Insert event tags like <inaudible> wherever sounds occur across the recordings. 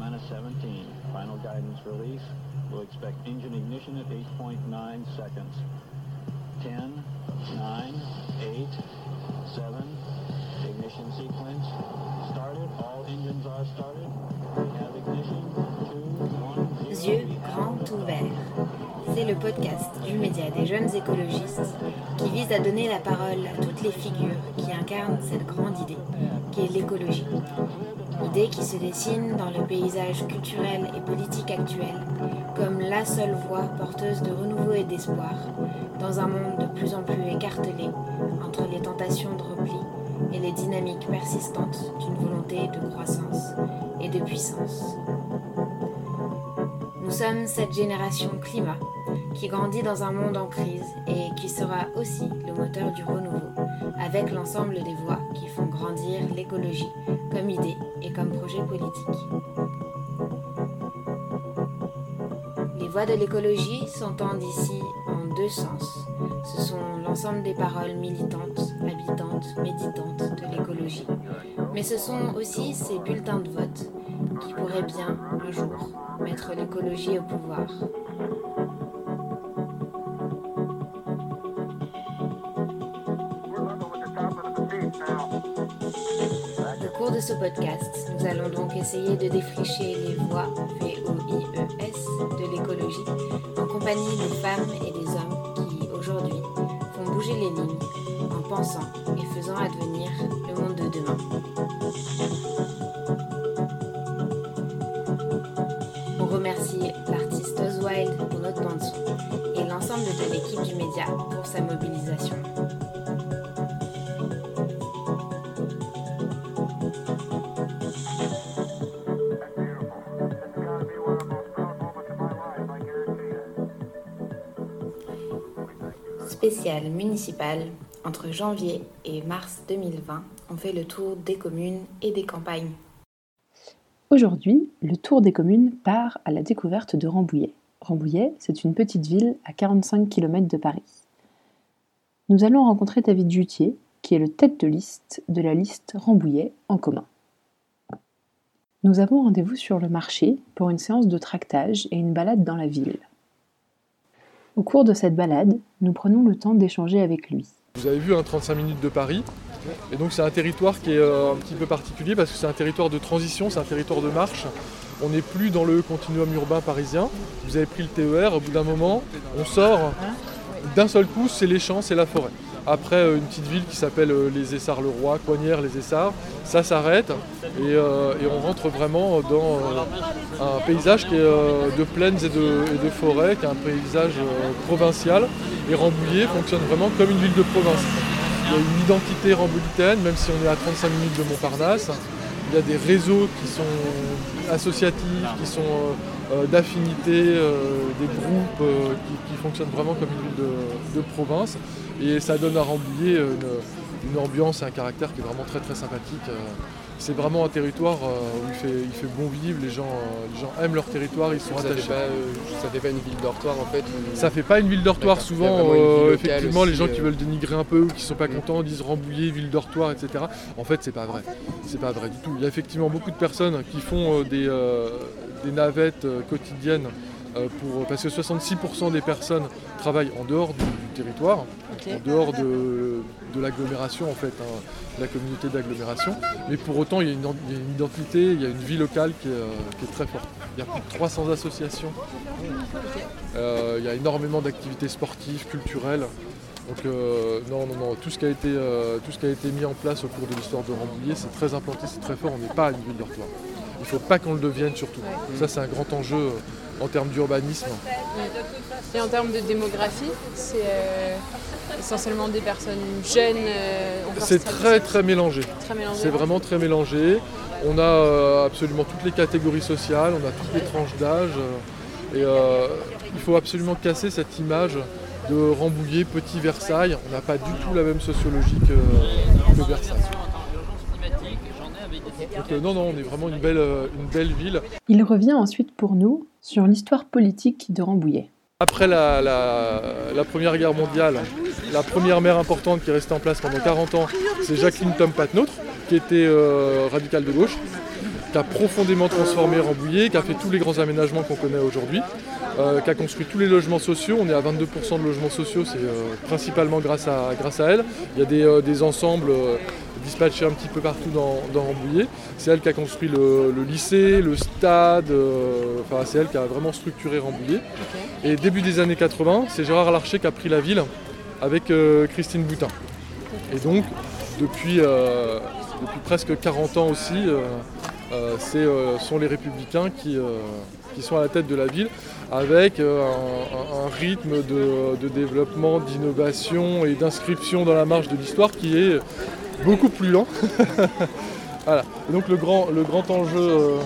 minus 17. Final guidance release. We'll expect engine ignition at 8.9 seconds. 10, 9, 8, 7. Ignition sequence started. All engines are started. We have ignition. 2, 1, 0. Yeux grands ouverts. Le podcast du média des jeunes écologistes qui vise à donner la parole à toutes les figures qui incarnent cette grande idée qui est l'écologie. Idée qui se dessine dans le paysage culturel et politique actuel comme la seule voie porteuse de renouveau et d'espoir dans un monde de plus en plus écartelé entre les tentations de repli et les dynamiques persistantes d'une volonté de croissance et de puissance. Nous sommes cette génération climat qui grandit dans un monde en crise et qui sera aussi le moteur du renouveau, avec l'ensemble des voix qui font grandir l'écologie comme idée et comme projet politique. Les voix de l'écologie s'entendent ici en deux sens. Ce sont l'ensemble des paroles militantes, habitantes, méditantes de l'écologie. Mais ce sont aussi ces bulletins de vote qui pourraient bien, un jour, mettre l'écologie au pouvoir. De ce podcast, nous allons donc essayer de défricher les voies V-O-I-E-S de l'écologie en compagnie des femmes et des hommes qui, aujourd'hui, font bouger les lignes en pensant et faisant advenir le monde de demain. On remercie l'artiste Oswald pour notre bande-son et l'ensemble de l'équipe du média pour sa mobilisation. Spécial municipal, entre janvier et mars 2020, on fait le tour des communes et des campagnes. Aujourd'hui, le tour des communes part à la découverte de Rambouillet. Rambouillet, c'est une petite ville à 45 km de Paris. Nous allons rencontrer David Jutier, qui est le tête de liste de la liste Rambouillet en commun. Nous avons rendez-vous sur le marché pour une séance de tractage et une balade dans la ville. Au cours de cette balade, nous prenons le temps d'échanger avec lui. Vous avez vu un 35 minutes de Paris. Et donc c'est un territoire qui est euh, un petit peu particulier parce que c'est un territoire de transition, c'est un territoire de marche. On n'est plus dans le continuum urbain parisien. Vous avez pris le TER, au bout d'un moment, on sort. D'un seul coup, c'est les champs, c'est la forêt. Après, euh, une petite ville qui s'appelle euh, les Essarts-le-Roi, Coignères, les Essarts, ça s'arrête et, euh, on rentre vraiment dans un paysage qui est de plaines et de, forêts, qui est un paysage provincial. Et Rambouillet fonctionne vraiment comme une ville de province. Il y a une identité rambouillitaine, même si on est à 35 minutes de Montparnasse. Il y a des réseaux qui sont associatifs, qui sont d'affinité, euh, des groupes qui, fonctionnent vraiment comme une ville de province. Et ça donne à Rambouillet une, une ambiance et un caractère qui est vraiment très très sympathique. euh. C'est vraiment un territoire euh, où il fait, il fait bon vivre, les gens, euh, les gens aiment leur territoire, ils sont Ça fait, attachés. pas, euh, ça fait pas une ville dortoir en fait Ça fait pas une ville dortoir souvent. Euh, ville effectivement, les gens qui euh. veulent dénigrer un peu ou qui sont pas Mm. contents disent Rambouillet, ville dortoir, etc. En fait, c'est pas vrai. C'est pas vrai du tout. Il y a effectivement beaucoup de personnes qui font euh, des, euh, des navettes euh, quotidiennes euh, pour parce que 66% des personnes travaillent en dehors du, du territoire, en dehors de, de l'agglomération en fait, hein, de la communauté d'agglomération. Mais pour autant, il y, a une, il y a une identité, il y a une vie locale qui est, euh, qui est très forte. Il y a plus de 300 associations. Euh, il y a énormément d'activités sportives, culturelles. Donc euh, non, non, non, tout ce, qui a été, euh, tout ce qui a été mis en place au cours de l'histoire de Rambouillet, c'est très implanté, c'est très fort, on n'est pas à une ville dortoir. Il ne faut pas qu'on le devienne surtout. Ça c'est un grand enjeu euh, en termes d'urbanisme. Et en termes de démographie, c'est euh, essentiellement des personnes jeunes. euh, C'est très- très mélangé. très mélangé. C'est vraiment très mélangé. On a euh, absolument toutes les catégories sociales, on a toutes les tranches d'âge. euh, et euh, il faut absolument casser cette image de Rambouillet, petit Versailles. On n'a pas du tout la même sociologie que, que Versailles. Donc, euh, non, non, on est vraiment une belle, une belle ville. Il revient ensuite pour nous sur l'histoire politique de Rambouillet. Après la, Première Guerre mondiale, la première maire importante qui est restée en place pendant 40 ans, c'est Jacqueline Tom Patnautre, qui était euh, radicale de gauche. Qui a profondément transformé Rambouillet, qui a fait tous les grands aménagements qu'on connaît aujourd'hui, euh, qui a construit tous les logements sociaux. On est à 22% de logements sociaux, c'est euh, principalement grâce à, grâce à elle. Il y a des, euh, des ensembles dispatchés un petit peu partout dans, dans Rambouillet. C'est elle qui a construit le, le lycée, le stade, enfin c'est elle qui a vraiment structuré Rambouillet. Et début des années 80, c'est Gérard Larcher qui a pris la ville avec Christine Boutin. Et donc, depuis, depuis presque 40 ans aussi, ce sont les républicains qui, qui sont à la tête de la ville avec euh, un, rythme de, développement, d'innovation et d'inscription dans la marge de l'histoire qui est beaucoup plus lent. <laughs> donc le grand, enjeu euh,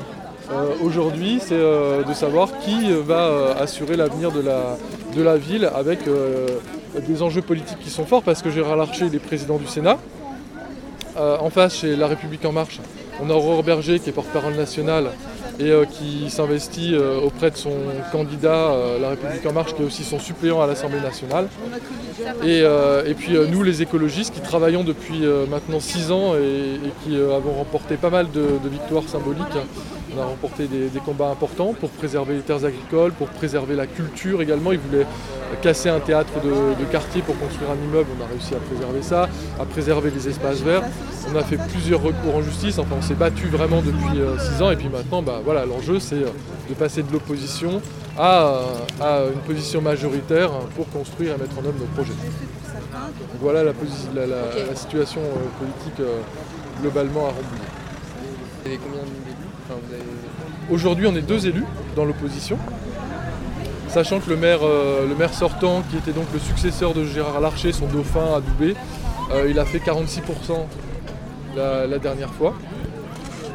euh, aujourd'hui, c'est de savoir qui va assurer l'avenir de la, de la ville avec des enjeux politiques qui sont forts parce que Gérard Larcher est président du Sénat. en face, chez La République En Marche, on a Aurore Berger qui est porte-parole nationale et euh, qui s'investit euh, auprès de son candidat, euh, La République En Marche, qui est aussi son suppléant à l'Assemblée nationale. Et, puis nous, les écologistes, qui travaillons depuis maintenant six ans et, qui avons remporté pas mal de, victoires symboliques. On a remporté des, combats importants pour préserver les terres agricoles, pour préserver la culture également. Ils voulaient casser un théâtre de, quartier pour construire un immeuble, on a réussi à préserver ça, à préserver les espaces verts. On a fait plusieurs recours en justice, enfin on s'est battu vraiment depuis euh, six ans et puis maintenant bah, voilà, l'enjeu c'est euh, de passer de l'opposition à, une position majoritaire pour construire et mettre en œuvre nos projets. voilà la, situation euh, politique globalement à Rambouillet. Vous avez Aujourd'hui on est deux élus dans l'opposition sachant que le maire, euh, le maire sortant, qui était donc le successeur de Gérard Larcher, son dauphin adoubé, euh, il a fait 46% la, dernière fois.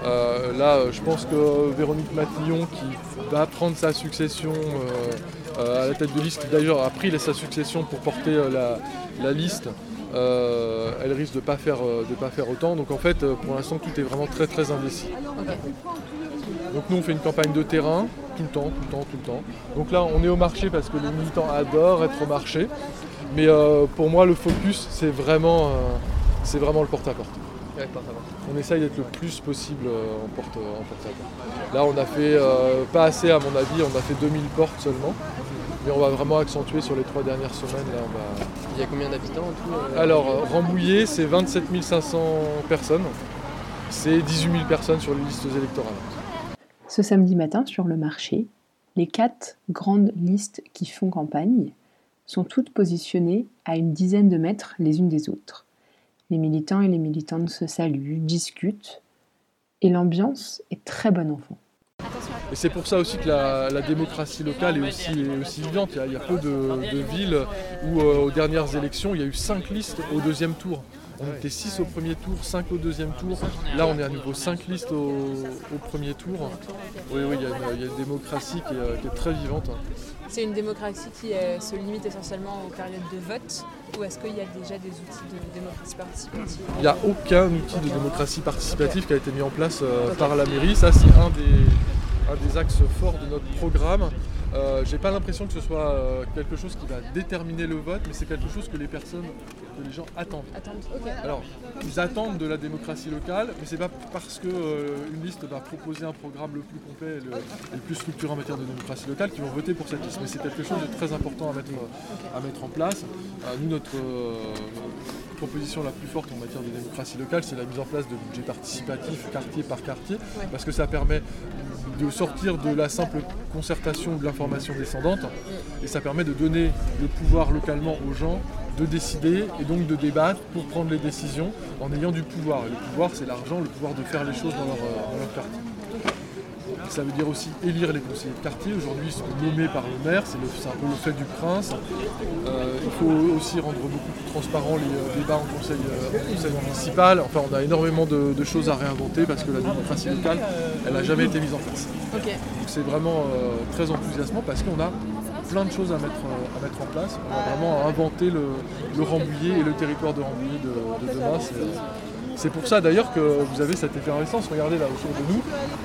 Euh, là, je pense que Véronique Matillon, qui va prendre sa succession à la tête de liste, qui d'ailleurs a pris sa succession pour porter la, liste, elle risque de ne pas, faire, pas faire autant. Donc en fait, pour l'instant, tout est vraiment très très indécis. Donc nous, on fait une campagne de terrain tout le temps, tout le temps, tout le temps. Donc là, on est au marché parce que les militants adorent être au marché. Mais euh, pour moi, le focus, c'est vraiment, euh, vraiment le porte-à-porte. On essaye d'être le plus possible euh, en porte-à-porte. Là, on a fait pas assez à mon avis, on a fait 2000 portes seulement. Mais on va vraiment accentuer sur les trois dernières semaines. Il y a combien d'habitants en tout Alors, Rambouillet, c'est 27 500 personnes. C'est 18 000 personnes sur les listes électorales. Ce samedi matin, sur le marché, les quatre grandes listes qui font campagne sont toutes positionnées à une dizaine de mètres les unes des autres. Les militants et les militantes se saluent, discutent, et l'ambiance est très bonne enfant. Et c'est pour ça aussi que la, démocratie locale est aussi, vivante. Il y, a, peu de, villes où, euh, aux dernières élections, il y a eu cinq listes au deuxième tour. On était 6 au premier tour, 5 au deuxième tour. Là, on est à nouveau 5 listes au, premier tour. Oui, oui, il y, a une démocratie qui est, très vivante. C'est une démocratie qui euh, se limite essentiellement aux périodes de vote ou est-ce qu'il y a déjà des outils de démocratie participative? Il n'y a aucun outil de démocratie participative qui a été mis en place euh, par la mairie. Ça, c'est un des, un des axes forts de notre programme. Euh, j'ai pas l'impression que ce soit euh, quelque chose qui va déterminer le vote, mais c'est quelque chose que les personnes, que les gens attendent. Alors, ils attendent de la démocratie locale, mais c'est pas parce qu'une euh, liste va proposer un programme le plus complet et le, plus structuré en matière de démocratie locale qu'ils vont voter pour cette liste. Mais c'est quelque chose de très important à mettre, à mettre en place. nous, notre proposition la plus forte en matière de démocratie locale, c'est la mise en place de budgets participatifs quartier par quartier, parce que ça permet de sortir de la simple concertation ou de l'information descendante, et ça permet de donner le pouvoir localement aux gens de décider et donc de débattre pour prendre les décisions en ayant du pouvoir. Et le pouvoir, c'est l'argent, le pouvoir de faire les choses dans leur, euh, dans leur quartier. Ça veut dire aussi élire les conseillers de quartier. Aujourd'hui, ils sont nommés par le maire, c'est un peu le fait du prince. Euh, il faut aussi rendre beaucoup plus transparent les euh, débats en conseil, municipal. Enfin, on a énormément de, choses à réinventer parce que la démocratie locale, elle n'a jamais été mise en place. Donc c'est vraiment très enthousiasmant parce qu'on a plein de choses à mettre, à mettre en place. On a vraiment inventé le, le Rambouillet et le territoire de Rambouillet de, de demain. C'est pour ça d'ailleurs que vous avez cette effervescence. Regardez là autour de nous,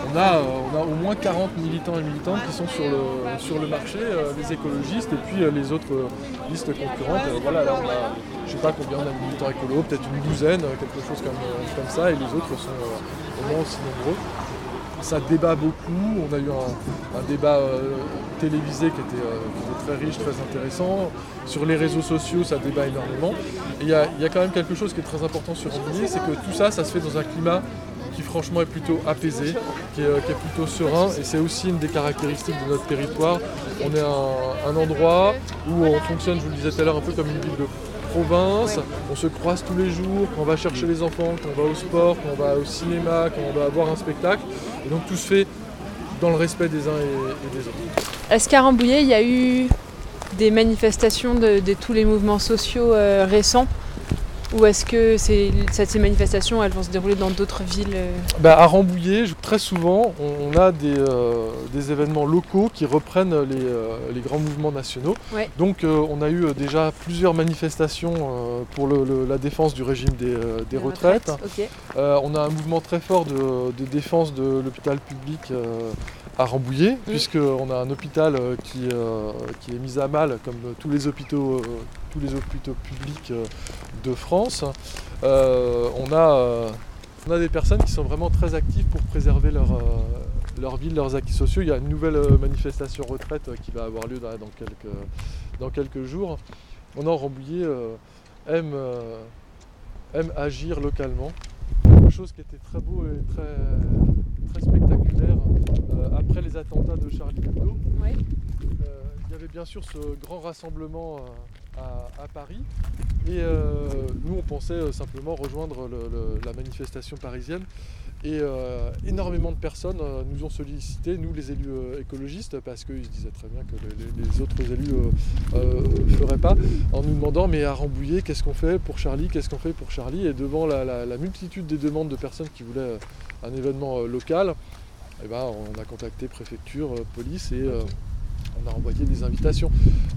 on a, euh, on a au moins 40 militants et militantes qui sont sur le, sur le marché, euh, les écologistes et puis euh, les autres listes concurrentes. voilà, là on a, je sais pas combien on a de militants écolos, peut-être une douzaine, quelque chose comme, comme ça, et les autres sont au moins aussi nombreux. Ça débat beaucoup. On a eu un, débat euh, télévisé qui était, euh, qui était très riche, très intéressant. Sur les réseaux sociaux, ça débat énormément. Il y, a- quand même quelque chose qui est très important sur Rambouillet, c'est que tout ça, ça se fait dans un climat qui franchement est plutôt apaisé, qui est, euh, plutôt serein. Et c'est aussi une des caractéristiques de notre territoire. On est un endroit où on fonctionne, je vous le disais tout à l'heure, un peu comme une ville de province. On se croise tous les jours, quand on va chercher les enfants, quand on va au sport, quand on va au cinéma, quand on va voir un spectacle. Et donc tout se fait dans le respect des uns et, et des autres. Est-ce qu'à Rambouillet, il y a eu des manifestations de, de tous les mouvements sociaux euh, récents Ou est-ce que ces manifestations, elles vont se dérouler dans d'autres villes euh Bah, à Rambouillet, très souvent, on, a des, euh, des événements locaux qui reprennent les, euh, les grands mouvements nationaux. Ouais. Donc euh, on a eu déjà plusieurs manifestations pour le- le- la défense du régime des, retraites. On a un mouvement très fort de, de défense de l'hôpital public à Rambouillet, puisqu'on a un hôpital euh, qui, euh, qui est mis à mal, comme euh, tous les hôpitaux, euh, tous les hôpitaux publics euh, de France. On, a, on a des personnes qui sont vraiment très actives pour préserver leur, leur ville, leurs acquis sociaux. Il y a une nouvelle manifestation retraite qui va avoir lieu dans, dans quelques, dans quelques jours. On a Rambouillet euh, aime, aime agir localement quelque chose qui était très beau et très, très spectaculaire après les attentats de Charlie Hebdo. Ouais. Euh, il y avait bien sûr ce grand rassemblement euh, à, à Paris et euh, nous on pensait euh, simplement rejoindre le- le- la manifestation parisienne et euh, énormément de personnes euh, nous ont sollicité, nous les élus euh, écologistes, parce qu'ils se disaient très bien que les, autres élus ne feraient pas, en nous demandant mais à Rambouillet, qu'est-ce qu'on fait pour Charlie, qu'est-ce qu'on fait pour Charlie? Et devant la, la- la multitude des demandes de personnes qui voulaient euh, un événement euh, local, eh ben, on a contacté préfecture, euh, police et euh, on a envoyé des invitations.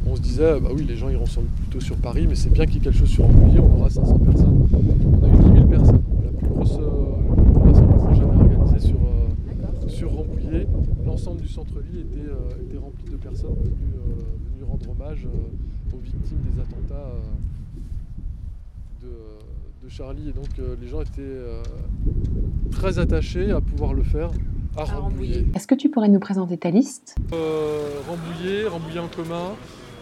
On se disait, bah oui, les gens iront sans doute plutôt sur Paris, mais c'est bien qu'il y ait quelque chose sur Rambouillet, on aura 500 personnes. On a eu 10 000 personnes, la plus grosse, euh, rassemblement jamais organisé sur, euh, sur Rambouillet. L'ensemble du centre-ville était, euh, rempli de personnes venues, euh, rendre hommage euh, aux victimes des attentats euh, de, Charlie. Et donc euh, les gens étaient euh, très attachés à pouvoir le faire à, Rambouillet. Rambouillet. Est-ce que tu pourrais nous présenter ta liste? Euh, Rambouillet, Rambouillet en commun.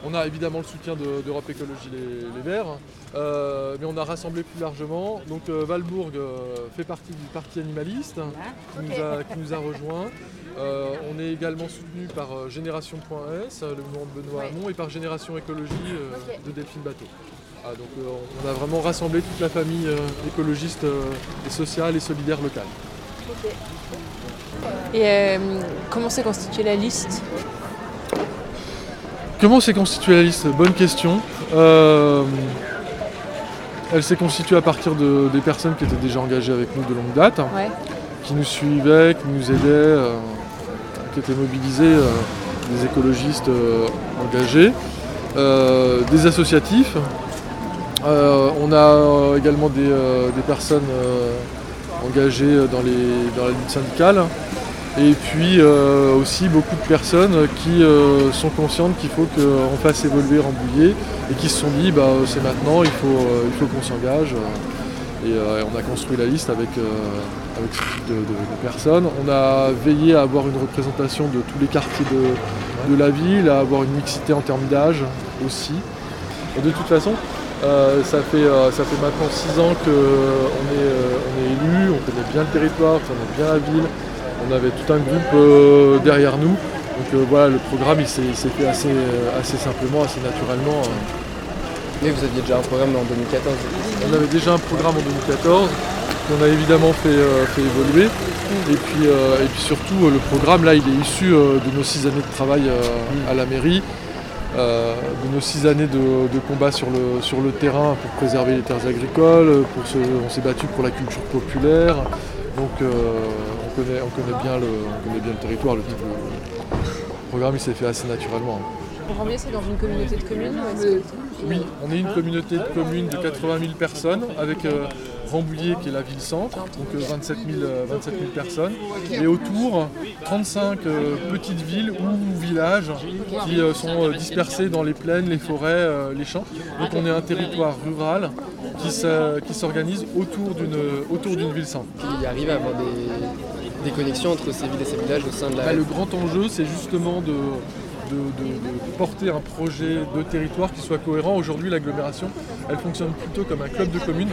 On a évidemment le soutien de- d'Europe Écologie Les, les Verts, euh, mais on a rassemblé plus largement. Donc euh, Valbourg euh, fait partie du parti animaliste qui, nous a, qui nous a rejoints. Euh, on est également soutenu par euh, Génération.s, le mouvement de Benoît Ouais. Hamon, et par Génération Écologie euh, de Delphine Bateau. Ah, donc euh, on a vraiment rassemblé toute la famille euh, écologiste euh, et sociale et solidaire locale. Et euh, comment s'est constituée la liste Comment s'est constituée la liste? Bonne question. Euh, elle s'est constituée à partir de, des personnes qui étaient déjà engagées avec nous de longue date, Ouais. qui nous suivaient, qui nous aidaient, euh, qui étaient mobilisés, euh, des écologistes engagés, des associatifs. On a également des, des personnes engagées dans, les, dans la lutte syndicale. Et puis euh, aussi beaucoup de personnes qui euh, sont conscientes qu'il faut qu'on fasse évoluer Rambouillet et qui se sont dit bah, c'est maintenant, il faut, euh, il faut qu'on s'engage. Et on a construit la liste avec, avec ce type de, personnes. On a veillé à avoir une représentation de tous les quartiers de, la ville, à avoir une mixité en termes d'âge aussi. De toute façon, ça, fait, ça fait maintenant six ans qu'on est, on est élu, on connaît bien le territoire, on connaît bien la ville. On avait tout un groupe euh, derrière nous. Donc euh, voilà, le programme il s'est fait assez, euh, assez simplement, assez naturellement. euh. Mais vous aviez déjà un programme en 2014. On avait déjà un programme en 2014 qu'on a évidemment fait, euh, fait évoluer. Et puis, euh, et puis surtout, le programme, là, il est issu euh, de nos six années de travail à la mairie, de nos six années de, de combat sur le, sur le terrain pour préserver les terres agricoles. Pour se- on s'est battu pour la culture populaire. Donc on, connaît, on, connaît bien le, on connaît bien le territoire. Le, le programme, il s'est fait assez naturellement. Rambouillet, c'est dans une communauté de communes ou est-ce que- Oui, on est une communauté de communes de 80 000 personnes avec euh, Rambouillet qui est la ville-centre, donc euh, 27, 000, euh, 27 000 personnes. Et autour, 35 euh, petites villes ou villages qui euh, sont euh, dispersés dans les plaines, les forêts, euh, les champs. Donc on est un territoire rural qui s'organise autour d'une autour d'une ville-centre. Il arrive à avoir des, des connexions entre ces villes et ces villages au sein de la. Bah, le grand enjeu, c'est justement de, de, de- de porter un projet de territoire qui soit cohérent. Aujourd'hui, l'agglomération, elle fonctionne plutôt comme un club de communes,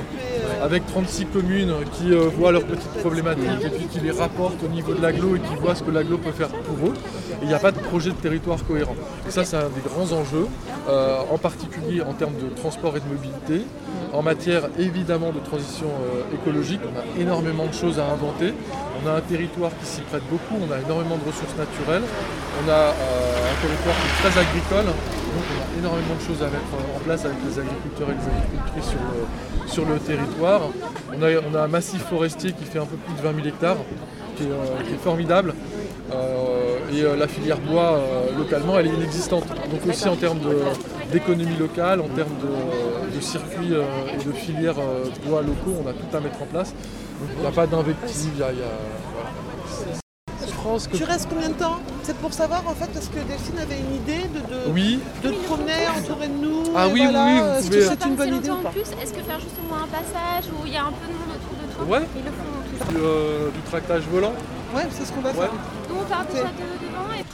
avec 36 communes qui euh, voient leurs petites problématiques et puis qui les rapportent au niveau de l'agglo et qui voient ce que l'agglo peut faire pour eux. Et il n'y a pas de projet de territoire cohérent. Et ça, c'est un des grands enjeux, euh, en particulier en termes de transport et de mobilité. En matière évidemment de transition euh, écologique, on a énormément de choses à inventer. On a un territoire qui s'y prête beaucoup, on a énormément de ressources naturelles, on a euh, un territoire qui est très agricole, donc on a énormément de choses à mettre en place avec les agriculteurs et les agricultrices sur le, sur le territoire. On a, un massif forestier qui fait un peu plus de 20 000 hectares, qui est, euh, formidable. Et la filière bois localement elle est inexistante. Donc aussi en termes d'économie locale, en termes de, de circuits euh, et de filières euh, bois locaux, on a tout à mettre en place. Donc il n'y a pas d'invective, il y a, y voilà. Que Tu restes combien de temps? C'est pour savoir en fait parce que Delphine avait une idée de, de, oui, de te promener entouré de nous. Ah oui, oui, voilà, oui, vous Est-ce pouvez- que c'est une bonne idée ou longtemps pas? en plus, est-ce que faire juste au moins un passage où il y a un peu de monde autour de toi Ouais. Ils le font du, euh, du tractage volant. Ouais, c'est ce qu'on va Ouais. faire. Donc on part déjà de devant et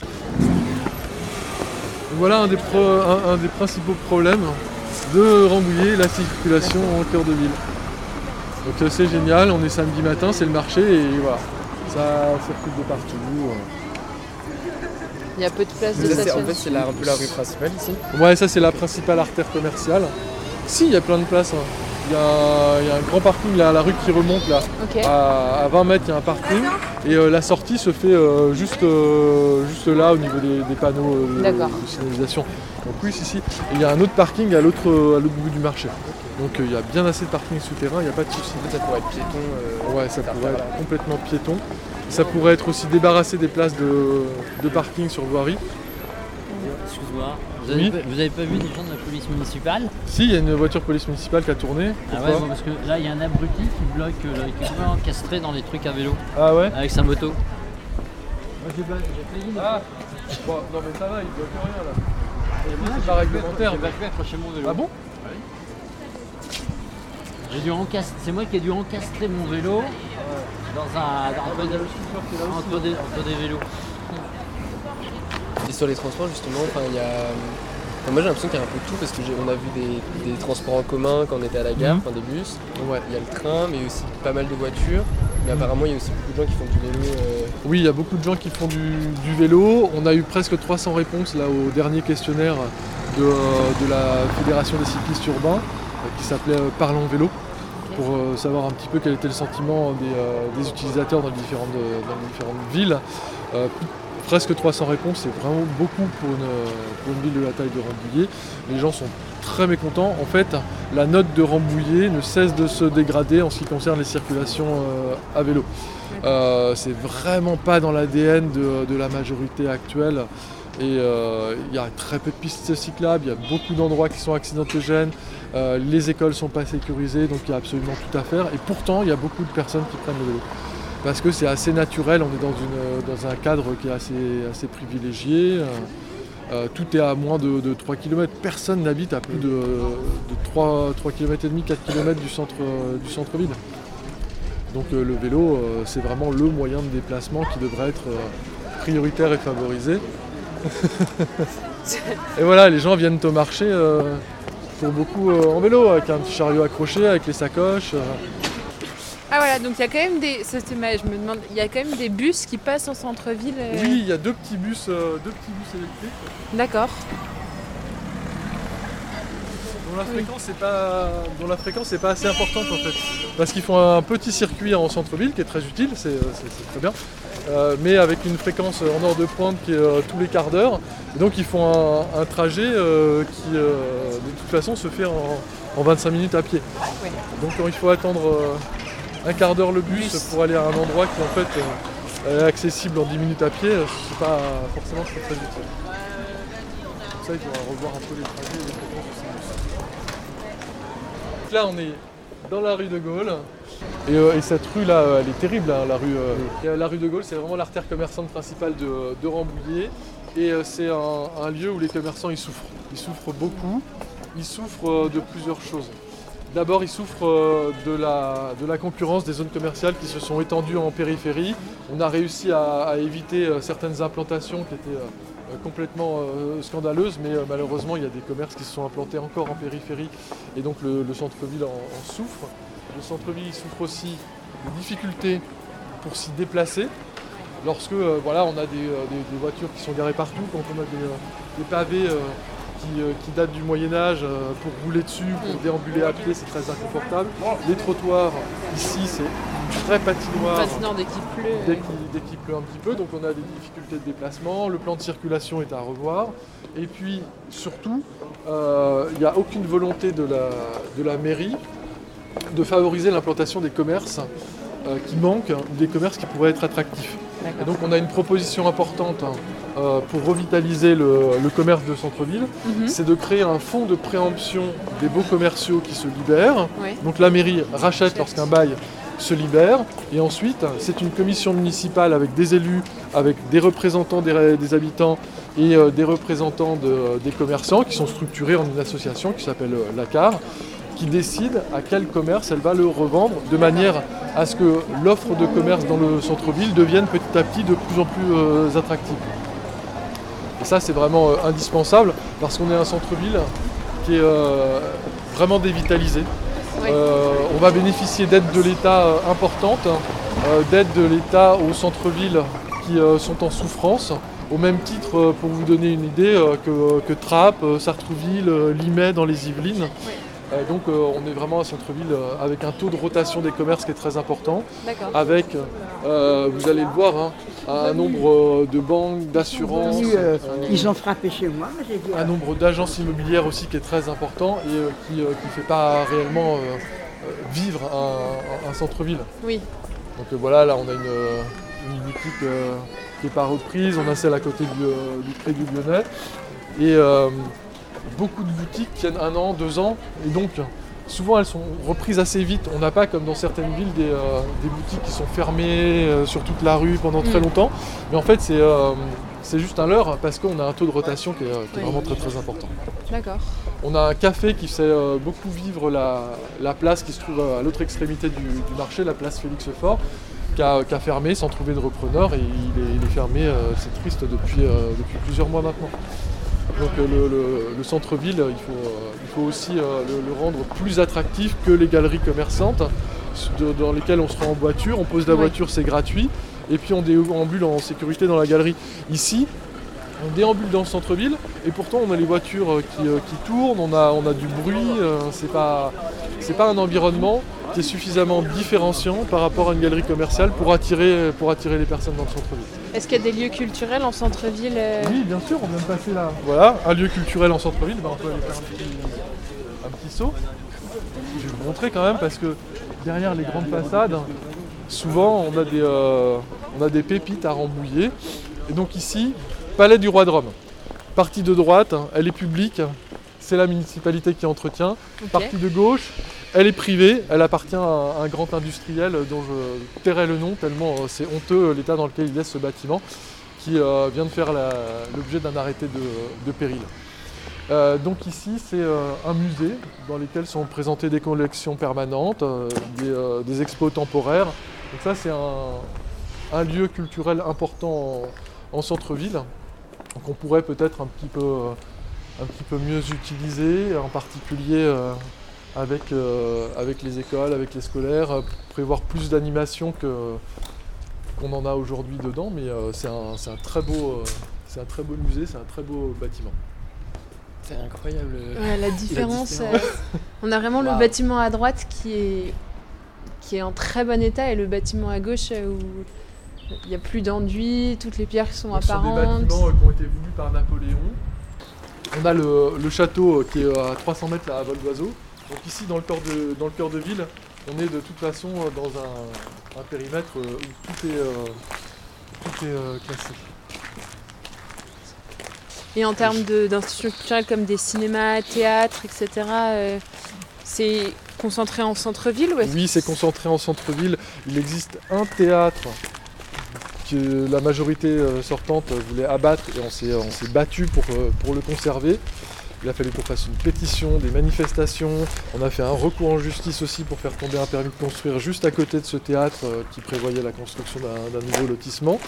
Voilà un des, pro- un- un des principaux problèmes de Rambouillet, la circulation en cœur de ville. Donc euh, c'est génial, on est samedi matin, c'est le marché et voilà, ça circule de partout. Il y a peu de place de c'est- en fait, c'est la, un peu la rue principale ici. Ouais, ça c'est la principale artère commerciale. Si, il y a plein de places. hein. Il y, a, il y a un grand parking là la rue qui remonte là. À, à 20 mètres, il y a un parking. Et euh, la sortie se fait euh, juste, euh, juste là au niveau des, des panneaux euh, de, signalisation. Donc oui, si, si. Et il y a un autre parking à l'autre bout du marché. Donc euh, il y a bien assez de parking souterrain, il n'y a pas de souci. Ça pourrait être piéton. euh, Ouais, ça pourrait être complètement piéton. Ça pourrait être aussi débarrassé des places de, de parking sur voirie. Excuse-moi, vous avez, Oui. vous avez pas vu des gens de la police municipale Si, il y a une voiture police municipale qui a tourné. Ah ouais, bon, parce que là il y a un abruti qui bloque, euh, qui est complètement encastré dans les trucs à vélo Ah ouais avec sa moto. Moi j'ai failli. Ah bon, Non mais ça va, il bloque rien là. C'est pas réglementaire. Accrocher mon vélo. Ah bon J'ai dû encastrer, c'est moi qui ai dû encastrer mon vélo dans un entre, des, entre des- entre des vélos. Et sur les transports, justement, enfin, il y a. enfin, moi j'ai l'impression qu'il y a un peu de tout parce que j'ai- on a vu des, des transports en commun quand on était à la gare, Mhm. enfin des bus. Ouais. Il y a le train, mais aussi pas mal de voitures. Mais apparemment, il y a aussi beaucoup de gens qui font du vélo. euh, Oui, il y a beaucoup de gens qui font du, du vélo. On a eu presque 300 réponses là au dernier questionnaire de, euh, de la Fédération des cyclistes urbains euh, qui s'appelait Parlons vélo pour savoir un petit peu quel était le sentiment des, des utilisateurs dans les différentes, dans les différentes villes. Presque 300 réponses, c'est vraiment beaucoup pour une, pour une ville de la taille de Rambouillet. Les gens sont très mécontents. En fait, la note de Rambouillet ne cesse de se dégrader en ce qui concerne les circulations euh, à vélo. Euh, c'est vraiment pas dans l'ADN de, de la majorité actuelle. Et euh, il y a très peu de pistes cyclables, il y a beaucoup d'endroits qui sont accidentogènes, euh, les écoles sont pas sécurisées, donc il y a absolument tout à faire. Et pourtant, il y a beaucoup de personnes qui prennent le vélo. Parce que c'est assez naturel, on est dans, dans un cadre qui est assez, privilégié. euh, euh, tout est à moins de, de 3 km. Personne n'habite à plus de, de 3, 3 km et demi, 4 km du centre, euh, du centre-ville. Donc euh, le vélo, euh, c'est vraiment le moyen de déplacement qui devrait être euh, prioritaire et favorisé. <laughs> et voilà, les gens viennent au marché euh, pour beaucoup euh, en vélo, avec un petit chariot accroché, avec les sacoches. Euh. Ah voilà, donc il y a quand même des. ça, je me demande, il y a quand même des bus qui passent en centre-ville. euh, Oui, il y a deux petits bus, euh, deux petits bus électriques. D'accord. dont la fréquence n'est pas, dont la fréquence n'est pas assez importante en fait. Parce qu'ils font un petit circuit en centre-ville qui est très utile, c'est, c'est très bien. Euh, mais avec une fréquence en heure de pointe qui est euh, tous les quarts d'heure. Et donc ils font un, un trajet euh, qui euh, de toute façon se fait en, en 25 minutes à pied. Ouais. Donc il faut attendre euh, un quart d'heure le bus, pour aller à un endroit qui en fait euh, est accessible en 10 minutes à pied, c'est pas forcément très très utile. Pour ça il faudra revoir un peu les trajets et les. Donc là, on est dans la rue de Gaulle. Et, euh, et cette rue là, euh, elle est terrible, hein, la rue. euh, et, la rue de Gaulle, c'est vraiment l'artère commerçante principale de, de Rambouillet. Et euh, c'est un, un lieu où les commerçants ils souffrent. Ils souffrent beaucoup. Ils souffrent de plusieurs choses. D'abord, il souffre euh, de la, concurrence des zones commerciales qui se sont étendues en périphérie. On a réussi à, éviter euh, certaines implantations qui étaient euh, complètement scandaleuses, mais malheureusement, il y a des commerces qui se sont implantés encore en périphérie et donc le, le centre-ville en, souffre. Le centre-ville il souffre aussi de difficultés pour s'y déplacer. Lorsque voilà, on a des, voitures qui sont garées partout, quand on a des, pavés qui, euh, qui datent du Moyen Âge euh, pour rouler dessus, pour déambuler à pied, c'est très inconfortable. Les trottoirs, ici, c'est une vraie patinoire. Patinoire dès qu'il pleut. Dès qu'il pleut un petit peu, donc on a des difficultés de déplacement, le plan de circulation est à revoir. Et puis surtout, euh, il n'y a aucune volonté de la, de la mairie de favoriser l'implantation des commerces euh, qui manquent, ou des commerces qui pourraient être attractifs. Et donc on a une proposition importante hein, euh, pour revitaliser le, le commerce de centre-ville, Mhm. c'est de créer un fonds de préemption des beaux commerciaux qui se libèrent. Donc la mairie rachète lorsqu'un bail se libère. Et ensuite, c'est une commission municipale avec des élus, avec des représentants des, des habitants et euh, des représentants de- des commerçants qui sont structurés en une association qui s'appelle euh, l'ACAR, qui décide à quel commerce elle va le revendre de manière à ce que l'offre de commerce dans le centre-ville devienne petit à petit de plus en plus euh, attractive. Et ça, c'est vraiment euh, indispensable parce qu'on est un centre-ville qui est euh, vraiment dévitalisé. Oui. Euh, on va bénéficier d'aides de l'État importantes, euh, d'aides de l'État aux centres-villes qui sont en souffrance. Au même titre, pour vous donner une idée, que, que Trappes, Sartrouville, Limay dans les Yvelines. Euh, donc euh, on est vraiment un centre-ville euh, avec un taux de rotation des commerces qui est très important, avec, vous allez le voir, hein, un nombre euh, de banques, d'assurances, Euh, euh, Ils ont frappé chez moi, moi, j'ai dit. un nombre d'agences immobilières aussi qui est très important et euh, qui ne fait pas réellement vivre un, un- un centre-ville. Oui. Donc euh, voilà, là on a une, une boutique euh, qui n'est pas reprise, on a celle à côté du, euh, du Crédit Lyonnais. Et euh, beaucoup de boutiques tiennent un an, deux ans, et donc souvent elles sont reprises assez vite. On n'a pas comme dans certaines villes des, euh, des boutiques qui sont fermées euh, sur toute la rue pendant très Mm. longtemps. Mais en fait c'est euh, c'est juste un leurre parce qu'on a un taux de rotation qui est, qui est Oui. vraiment très très important. D'accord. On a un café qui fait beaucoup vivre la, la place qui se trouve à l'autre extrémité du, du marché, la place Félix Fort, qui a, qui a fermé sans trouver de repreneur et il est, il est fermé, c'est triste, depuis, depuis plusieurs mois maintenant. Donc euh, le, le- le centre-ville, il faut, euh, il faut aussi euh, le, le rendre plus attractif que les galeries commerçantes de- dans lesquelles on se rend en voiture, on pose la voiture, c'est gratuit, et puis on déambule en sécurité dans la galerie. Ici, on déambule dans le centre-ville. Et pourtant on a les voitures qui, qui tournent, on a, on a du bruit, c'est pas, pas un environnement qui est suffisamment différenciant par rapport à une galerie commerciale pour attirer, pour attirer les personnes dans le centre-ville. Est-ce qu'il y a des lieux culturels en centre-ville euh, Oui, bien sûr, on vient de passer là. Voilà, un lieu culturel en centre-ville, bah, on peut aller faire un petit, un petit saut. Je vais vous montrer quand même parce que derrière les grandes façades, souvent on a des, euh, on a des pépites à rembouiller. Et donc ici, Palais du Roi de Rome. Partie de droite, elle est publique, c'est la municipalité qui entretient. Partie de gauche, elle est privée, elle appartient à un, grand industriel dont je tairai le nom tellement euh, c'est honteux euh, l'état dans lequel il laisse ce bâtiment, qui euh, vient de faire l'objet d'un arrêté de, de péril. Euh, donc ici c'est euh, un musée dans lequel sont présentées des collections permanentes, des, des expos temporaires. Donc ça c'est un, un lieu culturel important en, en centre-ville, donc on pourrait peut-être un petit peu un petit peu mieux utiliser, en particulier euh, avec, euh, avec les écoles, avec les scolaires, euh, prévoir plus d'animation que qu'on en a aujourd'hui dedans, mais euh, c'est un, c'est un très beau euh, c'est un très beau musée, c'est un très beau bâtiment. C'est incroyable. Ouais, la <laughs> différence. différence. euh, <laughs> on a vraiment le bâtiment à droite qui est, qui est en très bon état et le bâtiment à gauche où il n'y a plus d'enduit, toutes les pierres sont Donc, Ce sont des apparentes. bâtiments euh, qui ont été voulus par Napoléon. On a le, le château euh, qui est à 300 mètres là, à vol d'oiseau. Donc ici dans le, cœur de, dans le cœur de ville, on est de toute façon euh, dans un, un périmètre euh, où tout est, euh, tout est euh, classé. Et en termes d'institutions culturelles comme des cinémas, théâtres, etc., euh, c'est concentré en centre-ville ou est-ce Oui, c'est concentré en centre-ville. Il existe un théâtre que la majorité euh, sortante voulait abattre et on s'est, battu pour, euh, pour le conserver. Il a fallu qu'on fasse une pétition, des manifestations. On a fait un recours en justice aussi pour faire tomber un permis de construire juste à côté de ce théâtre euh, qui prévoyait la construction d'un nouveau lotissement.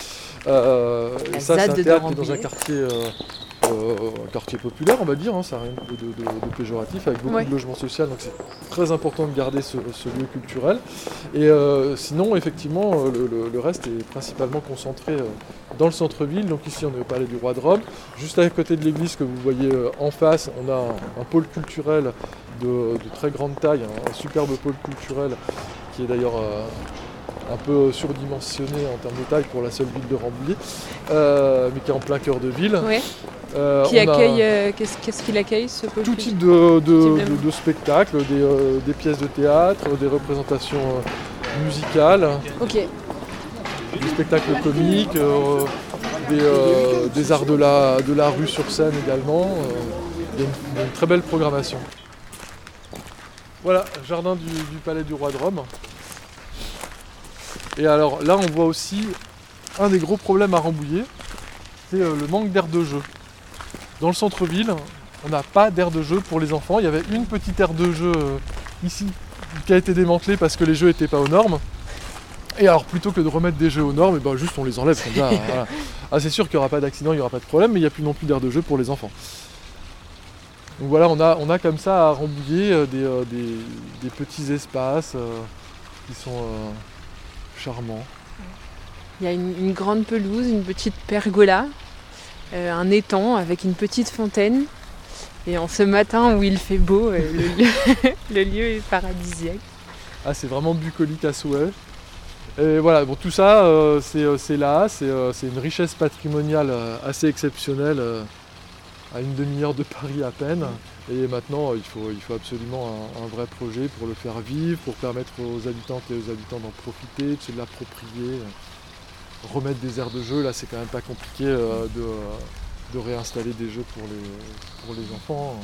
Euh, et ça, c'est un théâtre qui est dans un quartier, euh, un quartier populaire, on va dire. hein, ça n'a rien de, de- de- de péjoratif, avec beaucoup Ouais. de logements sociaux. Donc c'est très important de garder ce, ce lieu culturel. Et euh, sinon, effectivement, euh, le, le- le reste est principalement concentré euh, dans le centre-ville. Donc ici, on est au Palais du Roi de Rome. Juste à côté de l'église que vous voyez euh, en face, on a un, un pôle culturel de, de très grande taille, hein, un superbe pôle culturel qui est d'ailleurs euh, un peu surdimensionné en termes de taille pour la seule ville de Rambouillet, euh, mais qui est en plein cœur de ville. Ouais. Euh, Qui a- accueille, euh, qu'est-ce qu'est-ce qu'il accueille ce pôle tout type de, de- type de- de- de spectacles, des, euh, des pièces de théâtre, des représentations musicales, des spectacles comiques, des, des arts de la, de la rue sur scène également. Il y a une, très belle programmation. Voilà, jardin du, du Palais du Roi de Rome. Et alors là, on voit aussi un des gros problèmes à Rambouillet, c'est le manque d'aire de jeu. Dans le centre-ville, on n'a pas d'aire de jeu pour les enfants. Il y avait une petite aire de jeu euh, ici qui a été démantelée parce que les jeux n'étaient pas aux normes. Et alors plutôt que de remettre des jeux aux normes, et ben juste on les enlève comme ça. <laughs> voilà. Ah, c'est sûr qu'il n'y aura pas d'accident, il n'y aura pas de problème, mais il n'y a plus non plus d'aire de jeu pour les enfants. Donc voilà, on a, on a comme ça à Rambouillet euh, des, euh, des- des petits espaces euh, qui sont euh, charmants. Il y a une, une grande pelouse, une petite pergola, un étang avec une petite fontaine. Et en ce matin où il fait beau, euh, <laughs> le, lieu, est paradisiaque. Ah, c'est vraiment bucolique à souhait. Et voilà, bon, tout ça, euh, c'est euh, là, c'est euh, une richesse patrimoniale euh, assez exceptionnelle, euh, à une demi-heure de Paris à peine. Et maintenant, euh, il faut, absolument un, un vrai projet pour le faire vivre, pour permettre aux habitantes et aux habitants d'en profiter, de se l'approprier, euh, remettre des aires de jeu. Là, c'est quand même pas compliqué euh, de, de réinstaller des jeux pour les, pour les enfants.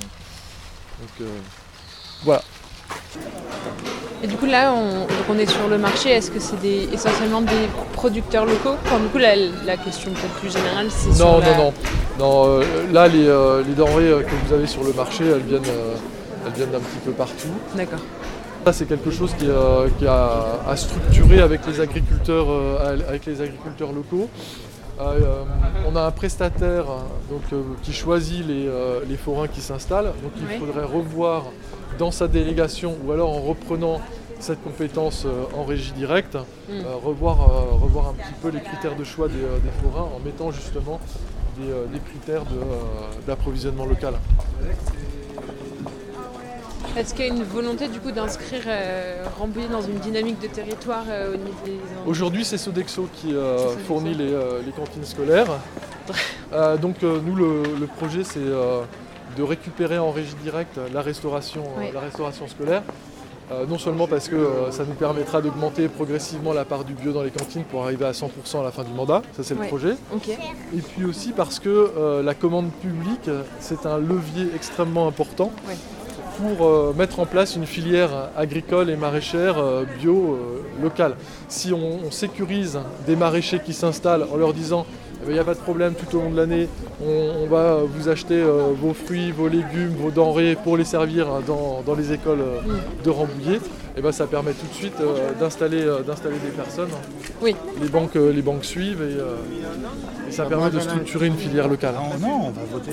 Donc euh, voilà. Et du coup là, on, donc on est sur le marché. Est-ce que c'est des, essentiellement des producteurs locaux? Enfin, Du coup, la, la question peut-être plus générale, c'est sur Non, la- non, non. non euh, là, les, euh, les denrées euh, que vous avez sur le marché, elles viennent, elles viennent d'un petit peu partout. D'accord. C'est quelque chose qui, euh, qui a à structurer avec les agriculteurs, euh, avec les agriculteurs locaux. Euh, on a un prestataire donc, qui choisit les, les forains qui s'installent. Donc il Oui. faudrait revoir dans sa délégation ou alors en reprenant cette compétence en régie directe, Mm. revoir, revoir un petit peu les critères de choix des, des forains en mettant justement des, des critères de, d'approvisionnement local. Est-ce qu'il y a une volonté du coup d'inscrire euh, Rambouillet dans une dynamique de territoire euh, au niveau des Aujourd'hui, c'est Sodexo qui euh, fournit les, les cantines scolaires. <laughs> Donc, nous, le, le projet, c'est de récupérer en régie directe la restauration, Oui. la restauration scolaire. Non seulement parce que ça nous permettra d'augmenter progressivement la part du bio dans les cantines pour arriver à 100% à la fin du mandat, ça c'est le projet. Et puis aussi parce que la commande publique, c'est un levier extrêmement important. Pour euh, mettre en place une filière agricole et maraîchère euh, bio euh, locale. Si on, on sécurise des maraîchers qui s'installent en leur disant il n'y a pas de problème tout au long de l'année, on, on va vous acheter euh, vos fruits, vos légumes, vos denrées pour les servir dans, dans les écoles euh, de Rambouillet, et ben, ça permet tout de suite euh, d'installer euh, d'installer des personnes. Oui. Les banques, euh, les banques suivent et, euh, et ça permet de structurer une filière locale. Non, on va voter.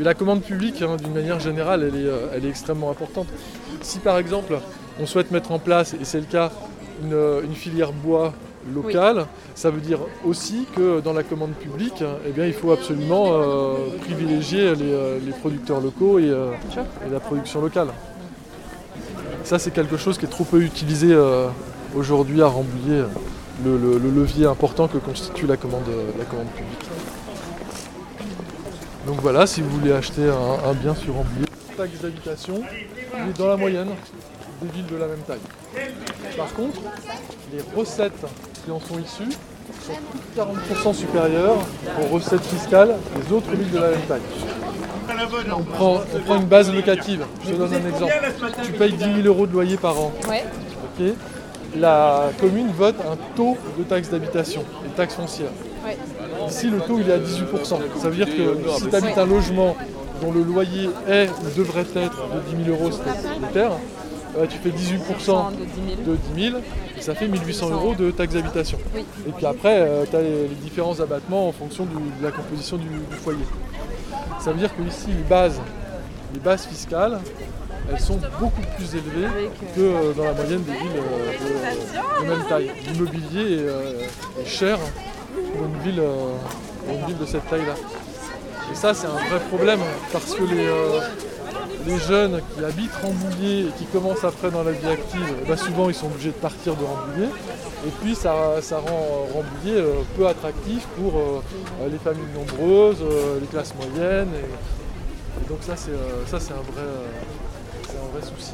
Mais la commande publique, hein, d'une manière générale, elle est, euh, elle est extrêmement importante. Si par exemple, on souhaite mettre en place, et c'est le cas, une, euh, une filière bois locale, ça veut dire aussi que dans la commande publique, eh bien, il faut absolument euh, privilégier les, les producteurs locaux et, euh, la production locale. Ça, c'est quelque chose qui est trop peu utilisé euh, aujourd'hui à Rambouillet, le, le- le levier important que constitue la commande, la commande publique. Donc voilà, si vous voulez acheter un, un bien sur Rambouillet, taxe d'habitation, il est dans la moyenne des villes de la même taille. Par contre, les recettes qui en sont issues sont plus de 40% supérieures aux recettes fiscales des autres villes de la même taille. On prend, on prend une base locative, je te donne un exemple. Tu payes 10 000 euros de loyer par an. Ouais. la commune vote un taux de taxe d'habitation et taxe foncière. Ouais. Ici, le taux il est à 18%. Ça veut dire que si tu habites un logement dont le loyer est ou devrait être de 10 000 euros terre, euh, tu fais 18% de 10 000 et ça fait 1800 euros de taxe d'habitation. Et puis après, tu as les, différents abattements en fonction de la composition du, foyer. Ça veut dire que ici, les bases, les bases fiscales, elles sont beaucoup plus élevées que euh, dans la moyenne des villes euh, de, même taille. L'immobilier est, cher pour une, ville, pour une ville de cette taille-là. Et ça, c'est un vrai problème parce que les, les jeunes qui habitent Rambouillet et qui commencent après dans la vie active, eh ben, souvent ils sont obligés de partir de Rambouillet. Et puis ça, rend Rambouillet euh, peu attractif pour euh, les familles nombreuses, euh, les classes moyennes. Et, donc ça c'est un, un vrai souci.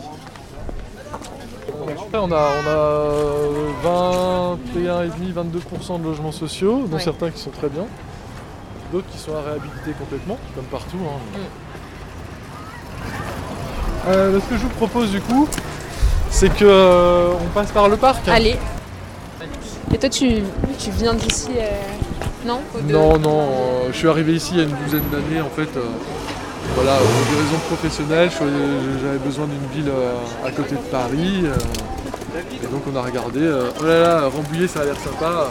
On a, on a 21,5-22% de logements sociaux, dont certains qui sont très bien, d'autres qui sont à réhabiliter complètement, comme partout. Hein. Mm. Euh, ce que je vous propose du coup, c'est que euh, on passe par le parc. Allez. Et toi, tu, tu viens d'ici, euh, non Non, non. je suis arrivé ici il y a une douzaine d'années en fait. voilà, pour des raisons professionnelles, j'avais besoin d'une ville à côté de Paris. Et donc on a regardé. oh là là, Rambouillet, ça a l'air sympa.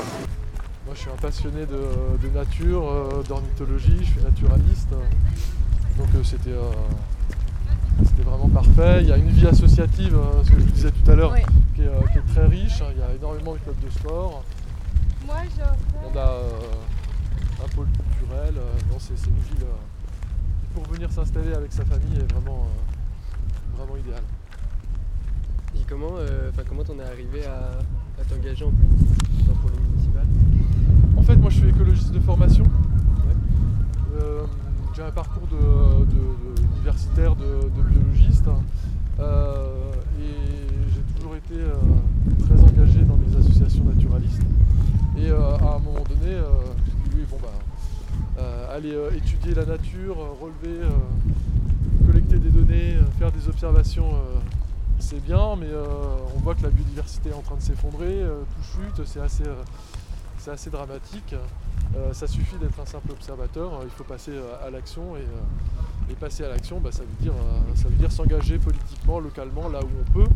Moi, je suis un passionné de, de nature, d'ornithologie. Je suis naturaliste. Donc c'était c'était vraiment parfait. Il y a une vie associative, hein, ce que je vous disais tout à l'heure, qui, est euh, très riche. Il y a énormément de clubs de sport. On a euh, un pôle culturel. Euh, c'est une ville pour venir s'installer avec sa famille, est vraiment, vraiment idéale. Et comment comment t'en es arrivé à, t'engager en plus dans le municipal? En fait, moi je suis écologiste de formation. J'ai un parcours d'universitaire de, biologiste euh, et j'ai toujours été euh, très engagé dans les associations naturalistes. Et euh, à un moment donné, oui, bon bah, aller étudier la nature, relever, collecter des données, faire des observations, c'est bien, mais on voit que la biodiversité est en train de s'effondrer, tout chute, c'est assez, assez dramatique. Euh, ça suffit d'être un simple observateur, il faut passer euh, à l'action et, euh, passer à l'action, bah, ça veut dire, dire s'engager politiquement, localement, là où on peut.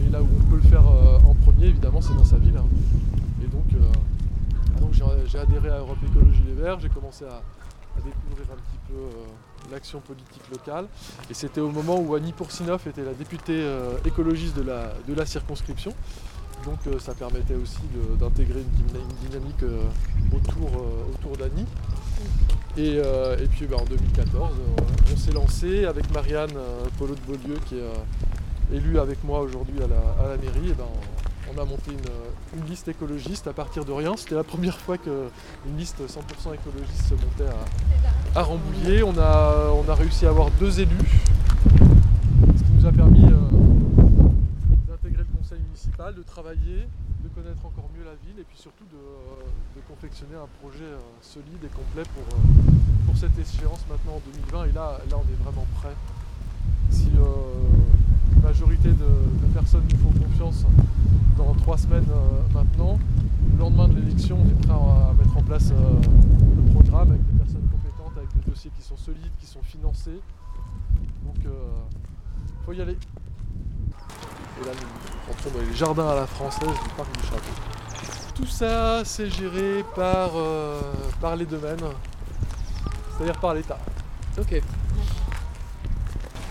Et là où on peut le faire en premier, évidemment, c'est dans sa ville. Hein. Et donc, ah, j'ai adhéré à Europe Écologie Les Verts, j'ai commencé à, découvrir un petit peu l'action politique locale. Et c'était au moment où Annie Poursinov était la députée écologiste de la circonscription. Donc euh, ça permettait aussi d'intégrer une, dynamique euh, autour, euh, autour d'Annie. Et, puis bah, en 2014, on s'est lancé avec Marianne Polo de Beaulieu qui est élue avec moi aujourd'hui à la, mairie. Et ben, on, a monté une, liste écologiste à partir de rien. C'était la première fois qu'une liste 100% écologiste se montait à, Rambouillet. On a, on a réussi à avoir deux élus, ce qui nous a permis municipal, de travailler, de connaître encore mieux la ville et puis surtout de, confectionner un projet euh, solide et complet pour, euh, pour cette échéance maintenant en 2020. Et là, là on est vraiment prêt. Si euh, majorité de, personnes nous font dans trois semaines maintenant, le lendemain de l'élection, on est prêt à, mettre en place le programme avec des personnes compétentes, avec des dossiers qui sont solides, qui sont financés. Donc il faut y aller. Et là, nous entrons dans les jardins à la française du parc du Château. Tout ça, c'est géré par, euh, par les domaines, c'est-à-dire par l'État. Ok.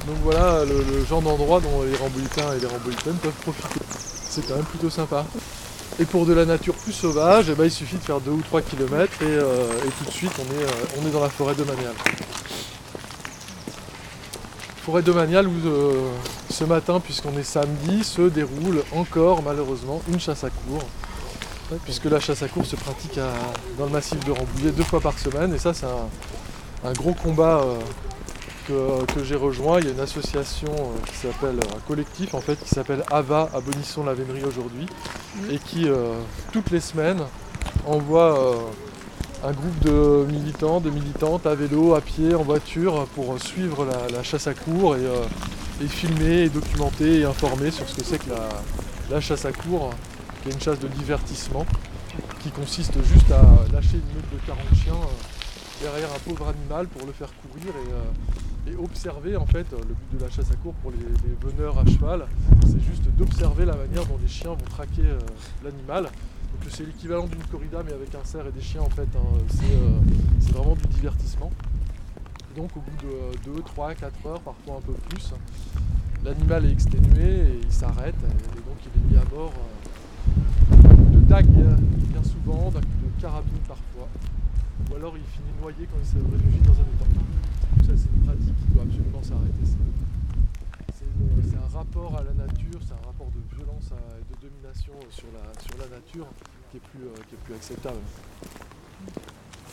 Donc voilà le, genre d'endroit dont les rambolitains et les rambolitaines peuvent profiter. C'est quand même plutôt sympa. Et pour de la nature plus sauvage, eh ben, il suffit de faire 2 ou 3 km euh, et, tout de suite on est, euh, dans la forêt de Manial forêt domaniale où euh, ce matin, puisqu'on est samedi, se déroule encore malheureusement une chasse à cour. Puisque la chasse à cour se pratique dans le massif de Rambouillet deux fois par semaine. Et ça, c'est un, gros combat euh, que, j'ai rejoint. Il y a une association euh, qui s'appelle, un collectif en fait, qui s'appelle AVA, Abonisson la Vénerie aujourd'hui, et qui, toutes les semaines, envoie un groupe de militants, de militantes à vélo, à pied, en voiture pour suivre la, chasse à cours euh, et, filmer, et documenter et informer sur ce que c'est que la, chasse à cours, qui est une chasse de divertissement, qui consiste juste à lâcher une meute de 40 chiens derrière un pauvre animal pour le faire courir et, euh, et observer en fait le but de la chasse à cours pour les, les veneurs à cheval, c'est juste d'observer la manière dont les chiens vont traquer euh, l'animal. Donc c'est l'équivalent d'une corrida mais avec un cerf et des chiens en fait. hein. C'est euh, c'est vraiment du divertissement. Donc au bout de 2, 3, 4 heures, parfois un peu plus, l'animal est exténué et il s'arrête et donc il est mis à mort euh, de dague bien souvent, d'un coup de carabine parfois. Ou alors il finit noyé quand il se réfugie dans un étang. Donc ça c'est une pratique qui doit absolument s'arrêter. C'est- C'est un rapport à la nature, c'est un rapport de violence et de domination euh, sur la, sur la nature qui est plus, euh, qui est plus acceptable.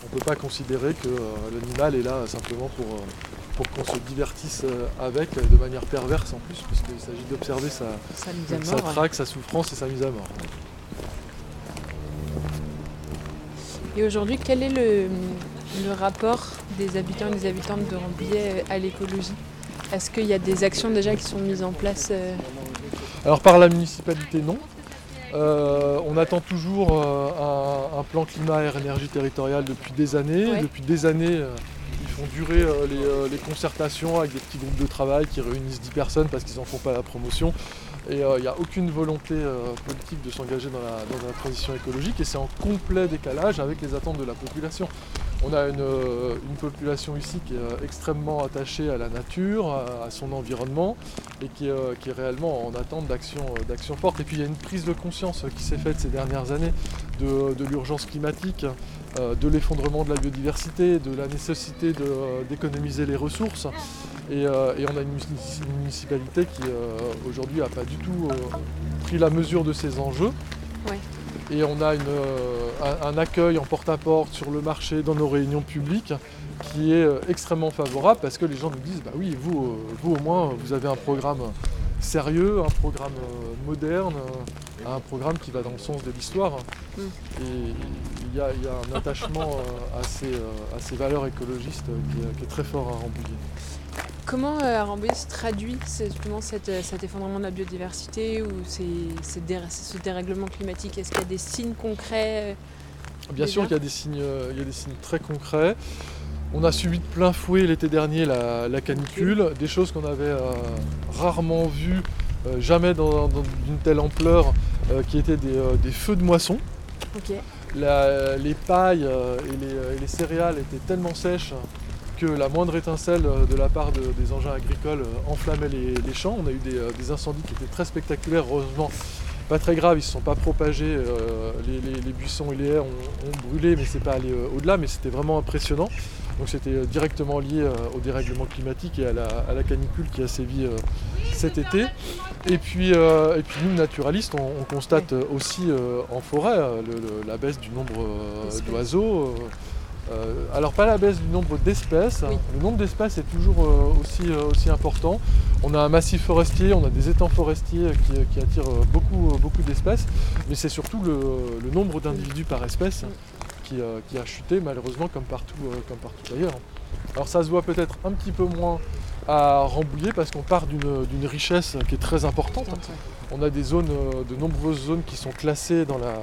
On ne peut pas considérer que euh, l'animal est là simplement pour, euh, pour qu'on se divertisse euh, avec euh, de manière perverse en plus, parce qu'il s'agit d'observer sa, Sa sa traque, sa souffrance et sa mise à mort. Et aujourd'hui, quel est le, le rapport des habitants et des habitantes de Rambouillet à l'écologie Est-ce qu'il y a des actions déjà qui sont mises en place euh, Alors par la municipalité, non. Euh, on attend toujours euh, un, un plan climat air énergie territorial depuis des années. Ouais. Depuis des années, euh, ils font durer euh, les, euh, les concertations avec des petits groupes de travail qui réunissent 10 personnes parce qu'ils n'en font pas la promotion. Et euh, il n'y a aucune volonté euh, politique de s'engager dans la, dans la transition écologique et c'est en complet décalage avec les attentes de la population. On a une, euh, une population ici qui est euh, extrêmement attachée à la nature, à, son environnement et qui, est, euh, qui est réellement en attente d'actions fortes. Et puis il y a une prise de conscience qui s'est faite ces dernières années de, l'urgence climatique, de l'effondrement de la biodiversité, de la nécessité d'économiser les ressources. Et, on a une, une municipalité qui aujourd'hui n'a pas du tout pris la mesure de ces enjeux. Et on a une, euh, un, un accueil en porte-à-porte sur le marché dans nos réunions publiques qui est euh, extrêmement favorable parce que les gens nous disent bah oui vous, euh, vous au moins vous avez un programme sérieux, un programme moderne, un programme qui va dans le sens de l'histoire. Mm. Et il y, a, il y a un attachement à, ces, à ces valeurs écologistes qui, est- qui est très fort à Rambouillet. Comment euh, à Rambouillet se traduit justement euh, cet effondrement de la biodiversité ou ces, ces dé- ce dérèglement climatique? Est-ce qu'il y a des signes concrets euh, Bien sûr qu'il y a des signes, euh, il y a des signes très concrets. On a subi de plein fouet l'été dernier la, la canicule, des choses qu'on avait euh, rarement vues, euh, jamais dans, d'une telle ampleur, euh, qui étaient des, euh, des feux de moisson. La- les pailles euh, et, les, euh, et les céréales étaient tellement sèches que la moindre étincelle euh, de la part de- des engins agricoles euh, enflammait les, les champs. On a eu des, euh, des incendies qui étaient très spectaculaires, heureusement pas très graves, ils ne se sont pas propagés, euh, les, les- les buissons et les haies ont, ont brûlé, mais c'est pas allé au-delà, mais c'était vraiment impressionnant. Donc c'était directement lié euh, au dérèglement climatique et à la, à la canicule qui a sévi euh, cet été. Et puis, euh, et puis nous, naturalistes, on, on constate aussi en forêt le- le- la baisse du nombre d'oiseaux. Euh, alors pas la baisse du nombre d'espèces, Oui. le nombre d'espèces est toujours euh, aussi, euh, aussi important. On a un massif forestier, on a des étangs forestiers qui, qui attirent beaucoup, beaucoup d'espèces, mais c'est surtout le, le nombre d'individus par espèce qui, qui a chuté malheureusement comme partout, comme partout ailleurs. Alors ça se voit peut-être un petit peu moins à Rambouillet parce qu'on part d'une richesse qui est très importante. On a des zones, de nombreuses zones qui sont classées dans la,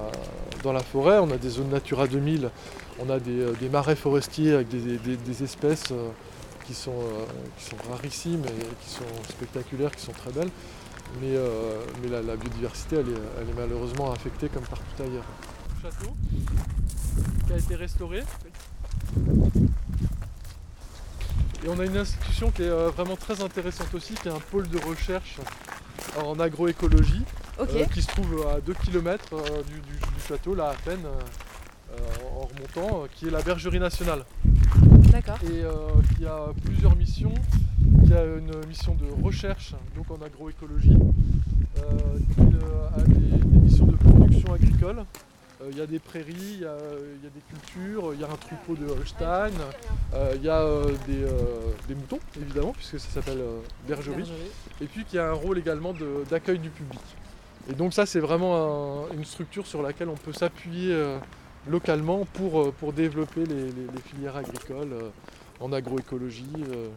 dans la forêt. On a des zones Natura 2000, on a des, euh, des marais forestiers avec des, des- des espèces euh, qui, sont, euh, qui sont rarissimes et qui sont spectaculaires, qui sont très belles. Mais, mais la, la biodiversité, elle est, elle est malheureusement infectée comme partout ailleurs. Le château qui a été restauré. Et on a une institution qui est vraiment très intéressante aussi, qui est un pôle de recherche en agroécologie, euh, qui se trouve à 2 km du, du- du château, là à peine, euh, euh, qui est la bergerie nationale. D'accord. Et euh, qui a plusieurs missions. Il y a une mission de recherche, donc en agroécologie, euh, qui euh, a des, des missions de production agricole. Il y a des prairies, il y a, il y a des cultures, il y a un troupeau de Holstein, euh, il y a euh, des, euh, des moutons évidemment puisque ça s'appelle bergerie, et puis qui a un rôle également d'accueil du public. Et donc ça c'est vraiment un- une structure sur laquelle on peut s'appuyer localement pour, euh, pour développer les, les- les filières agricoles euh, en agroécologie, euh,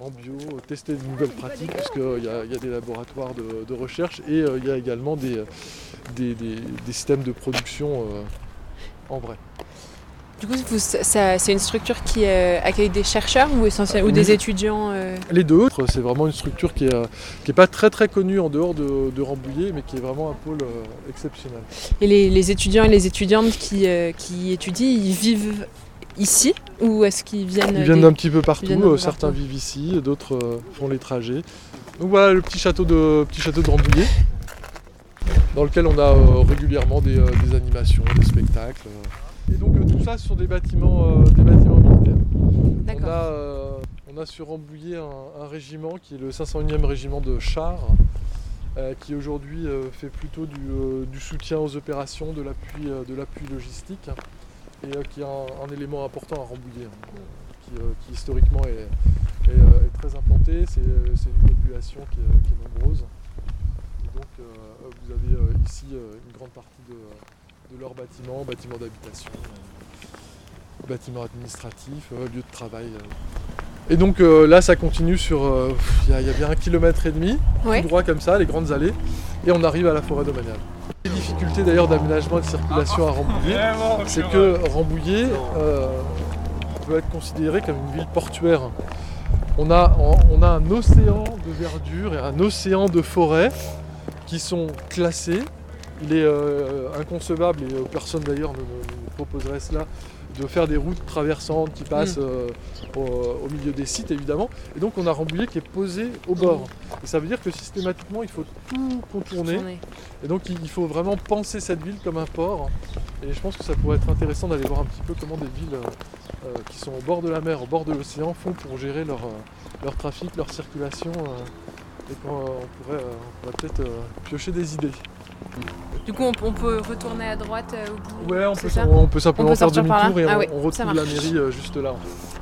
en bio, tester de nouvelles pratiques puisqu'il y, a- y a des laboratoires de, de recherche et il y a également des, des- des- des systèmes de production en vrai. Du coup, c'est une structure qui euh, accueille des chercheurs ou, essentiel- ou des étudiants euh, Les deux, c'est vraiment une structure qui est, euh, qui est pas très très connue en dehors de, de Rambouillet, mais qui est vraiment un pôle euh, exceptionnel. Et les, les étudiants et les étudiantes qui, qui étudient, ils vivent ici ou est-ce qu'ils viennent Ils viennent des- d'un petit peu partout, certains partout. vivent ici, d'autres font les trajets. Donc voilà le petit château de, petit château de Rambouillet, dans lequel on a régulièrement des, des animations, des spectacles. Et donc euh, tout ça ce sont des bâtiments, euh, des bâtiments militaires. On a, euh, on a sur Rambouillet un, un régiment qui est le 501e régiment de chars, qui aujourd'hui fait plutôt du, du soutien aux opérations, de l'appui, de l'appui logistique, et qui est un, un élément important à Rambouillet, hein, qui, qui historiquement est, est, est très implanté. C'est, c'est une population qui est, qui est nombreuse. Et donc euh, vous avez euh, ici euh, une grande partie de, de leurs bâtiments, bâtiments d'habitation, euh, bâtiments administratifs, euh, lieux de travail. euh. Et donc euh, là, ça continue sur. euh, Il y, a- il y a bien un kilomètre et demi, Ouais. tout droit comme ça, les grandes allées, et on arrive à la forêt domaniale. Les difficultés d'ailleurs d'aménagement et de circulation à Rambouillet, c'est que Rambouillet euh, peut être considéré comme une ville portuaire. On a, on a un océan de verdure et un océan de forêts qui sont classés. Il est euh, inconcevable, et euh, personne d'ailleurs ne, ne proposerait cela, de faire des routes traversantes qui passent Mm. euh, au, au milieu des sites évidemment. Et donc on a Rambouillet qui est posé au bord. Et ça veut dire que systématiquement il faut tout contourner. Tourner. Et donc il faut vraiment penser cette ville comme un port. Et je pense que ça pourrait être intéressant d'aller voir un petit peu comment des villes qui sont au bord de la mer, au bord de l'océan, font pour gérer leur, leur trafic, leur circulation. et qu'on on pourrait, peut-être piocher des idées. Du coup, on, on peut retourner à droite euh, au bout. Ouais, on peut, ça on peut simplement On peut faire demi-tour et Ah on, on retrouve la mairie euh, juste là.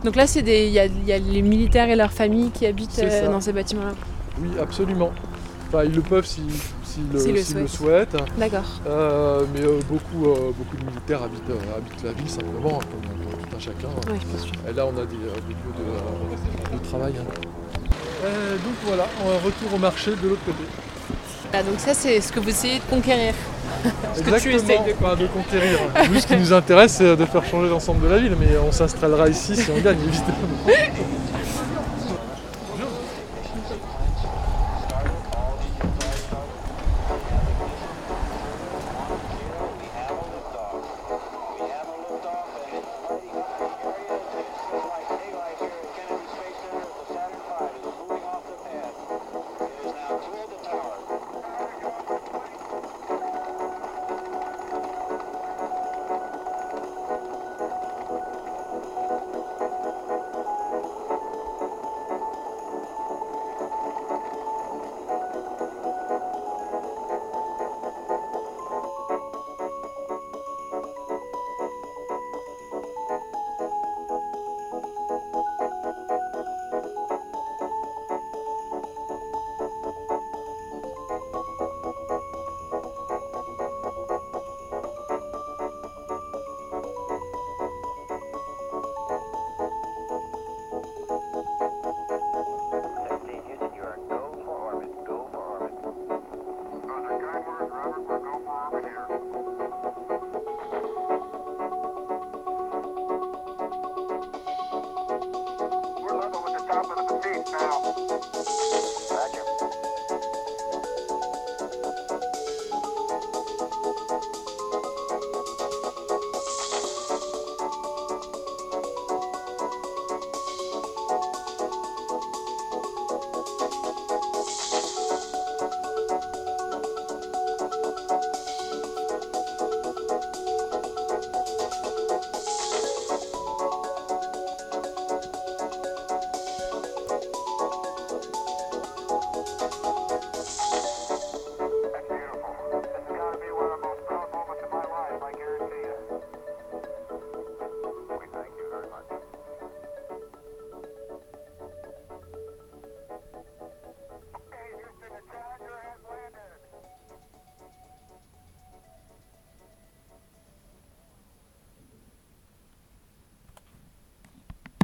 Donc là, c'est des, il y a, il y a les militaires et leurs familles qui habitent euh, dans ces bâtiments-là. Oui, absolument. Enfin, ils le peuvent s'ils le, souhaitent. D'accord. Euh, mais euh, beaucoup, euh, beaucoup de militaires habitent, euh, habitent la ville simplement, hein, comme, comme tout un chacun. Pense. Et là, on a des, euh, des lieux de, euh, de travail. hein. Euh, donc voilà, un retour au marché de l'autre côté. Ah, donc ça, c'est ce que vous essayez de conquérir. ce que tu essayes de de conquérir. Nous, ce qui nous intéresse, c'est de faire changer l'ensemble de la ville, mais on s'installera ici si on gagne, évidemment.